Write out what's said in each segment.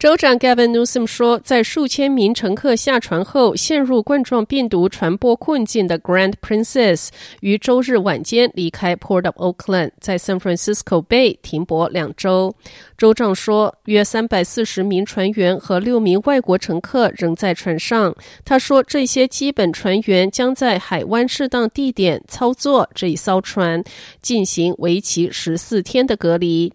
州长 Gavin Newsom 说，在数千名乘客下船后陷入冠状病毒传播困境的 Grand Princess 于周日晚间离开 Port of Oakland，在 San Francisco Bay 停泊两周。州长说，约三百四十名船员和六名外国乘客仍在船上。他说，这些基本船员将在海湾适当地点操作这一艘船，进行为期十四天的隔离。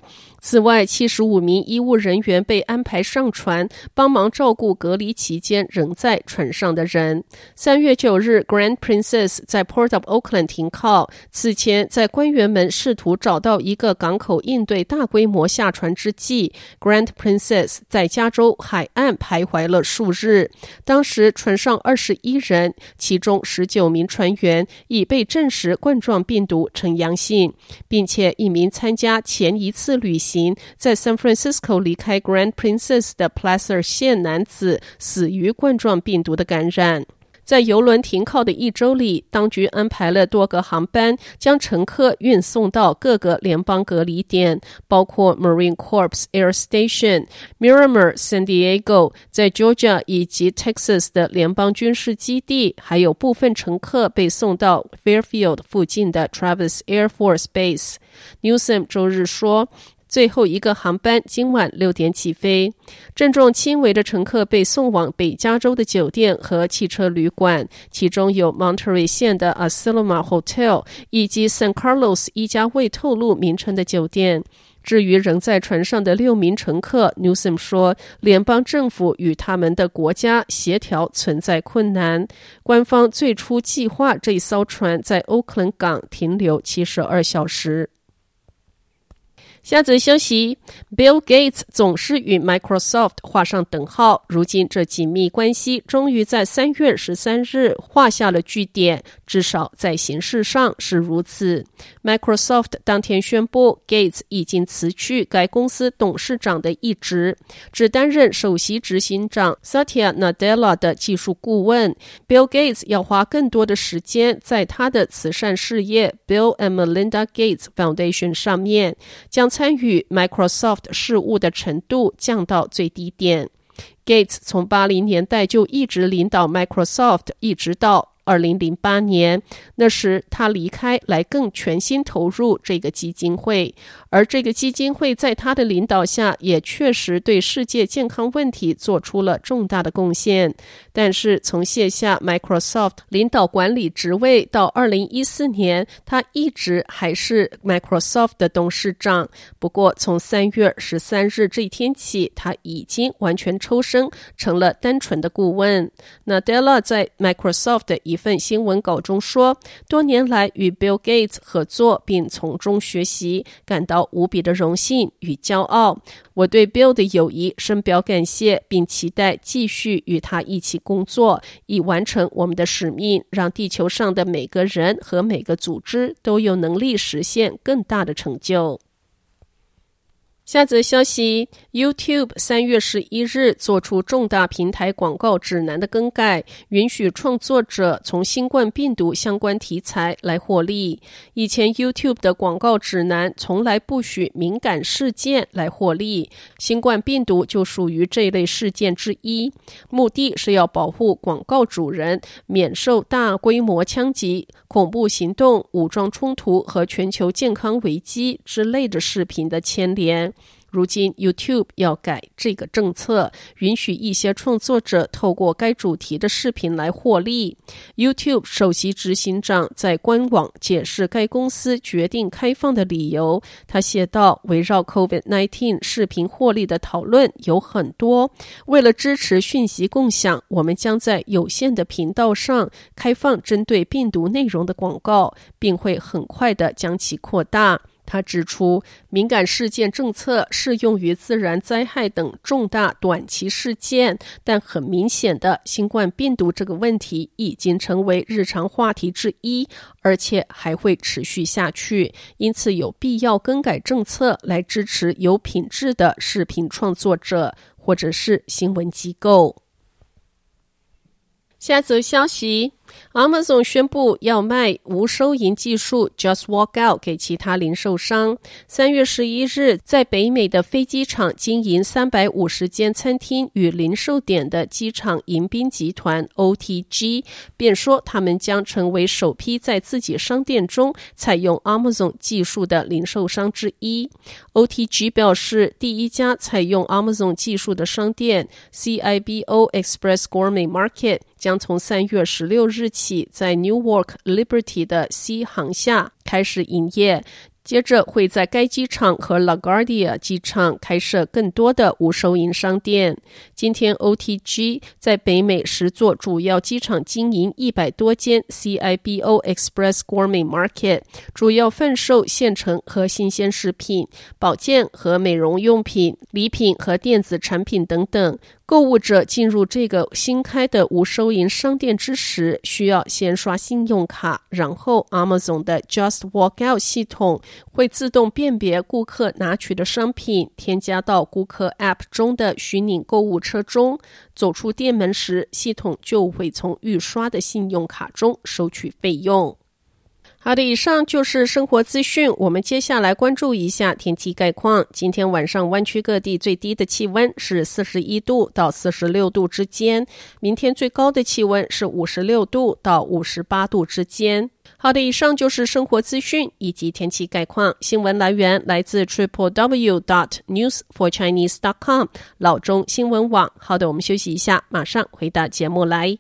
此外，七十五名医务人员被安排上船，帮忙照顾隔离期间仍在船上的人。三月九日，Grand Princess 在 Port of Oakland 停靠。此前，在官员们试图找到一个港口应对大规模下船之际，Grand Princess 在加州海岸徘徊了数日。当时，船上二十一人，其中十九名船员已被证实冠状病毒呈阳性，并且一名参加前一次旅行。在 San Francisco 离开 Grand Princess 的 Placer 县男子死于冠状病毒的感染。在邮轮停靠的一周里，当局安排了多个航班将乘客运送到各个联邦隔离点，包括 Marine Corps Air Station、Miramar、San Diego，在 Georgia 以及 Texas 的联邦军事基地，还有部分乘客被送到 Fairfield 附近的 Travis Air Force Base。Newsom 周日说。最后一个航班今晚六点起飞，症状轻微的乘客被送往北加州的酒店和汽车旅馆，其中有 Monterey 县的 a s i l o m a Hotel 以及 San Carlos 一家未透露名称的酒店。至于仍在船上的六名乘客，Newsom 说，联邦政府与他们的国家协调存在困难。官方最初计划这一艘船在 Oakland 港停留七十二小时。下则消息：Bill Gates 总是与 Microsoft 画上等号。如今，这紧密关系终于在三月十三日画下了句点，至少在形式上是如此。Microsoft 当天宣布，Gates 已经辞去该公司董事长的一职，只担任首席执行长 Satya Nadella 的技术顾问。Bill Gates 要花更多的时间在他的慈善事业 Bill and Melinda Gates Foundation 上面，将。参与 Microsoft 事务的程度降到最低点。Gates 从八零年代就一直领导 Microsoft，一直到。二零零八年，那时他离开，来更全心投入这个基金会，而这个基金会在他的领导下，也确实对世界健康问题做出了重大的贡献。但是从卸下 Microsoft 领导管理职位到二零一四年，他一直还是 Microsoft 的董事长。不过从三月十三日这一天起，他已经完全抽身，成了单纯的顾问。那 Della 在 Microsoft 的一一份新闻稿中说，多年来与 Bill Gates 合作并从中学习，感到无比的荣幸与骄傲。我对 Bill 的友谊深表感谢，并期待继续与他一起工作，以完成我们的使命，让地球上的每个人和每个组织都有能力实现更大的成就。下则消息：YouTube 三月十一日做出重大平台广告指南的更改，允许创作者从新冠病毒相关题材来获利。以前 YouTube 的广告指南从来不许敏感事件来获利，新冠病毒就属于这类事件之一。目的是要保护广告主人免受大规模枪击、恐怖行动、武装冲突和全球健康危机之类的视频的牵连。如今，YouTube 要改这个政策，允许一些创作者透过该主题的视频来获利。YouTube 首席执行长在官网解释该公司决定开放的理由。他写道：“围绕 COVID-19 视频获利的讨论有很多。为了支持讯息共享，我们将在有限的频道上开放针对病毒内容的广告，并会很快地将其扩大。”他指出，敏感事件政策适用于自然灾害等重大短期事件，但很明显的，新冠病毒这个问题已经成为日常话题之一，而且还会持续下去。因此，有必要更改政策来支持有品质的视频创作者或者是新闻机构。下则消息。Amazon 宣布要卖无收银技术 Just Walk Out 给其他零售商。三月十一日，在北美的飞机场经营三百五十间餐厅与零售点的机场迎宾集团 OTG 便说，他们将成为首批在自己商店中采用 Amazon 技术的零售商之一。OTG 表示，第一家采用 Amazon 技术的商店 CIBO Express Gourmet Market 将从三月十六日起在 Newark Liberty 的 C 航厦开始营业。接着会在该机场和 LaGuardia 机场开设更多的无收银商店。今天，OTG 在北美十座主要机场经营一百多间 CIBO Express Gourmet Market，主要贩售现成和新鲜食品、保健和美容用品、礼品和电子产品等等。购物者进入这个新开的无收银商店之时，需要先刷信用卡，然后 Amazon 的 Just Walk Out 系统会自动辨别顾客拿取的商品，添加到顾客 App 中的虚拟购物车中。走出店门时，系统就会从预刷的信用卡中收取费用。好的，以上就是生活资讯。我们接下来关注一下天气概况。今天晚上湾区各地最低的气温是四十一度到四十六度之间，明天最高的气温是五十六度到五十八度之间。好的，以上就是生活资讯以及天气概况。新闻来源来自 triple w dot news for chinese dot com 老中新闻网。好的，我们休息一下，马上回到节目来。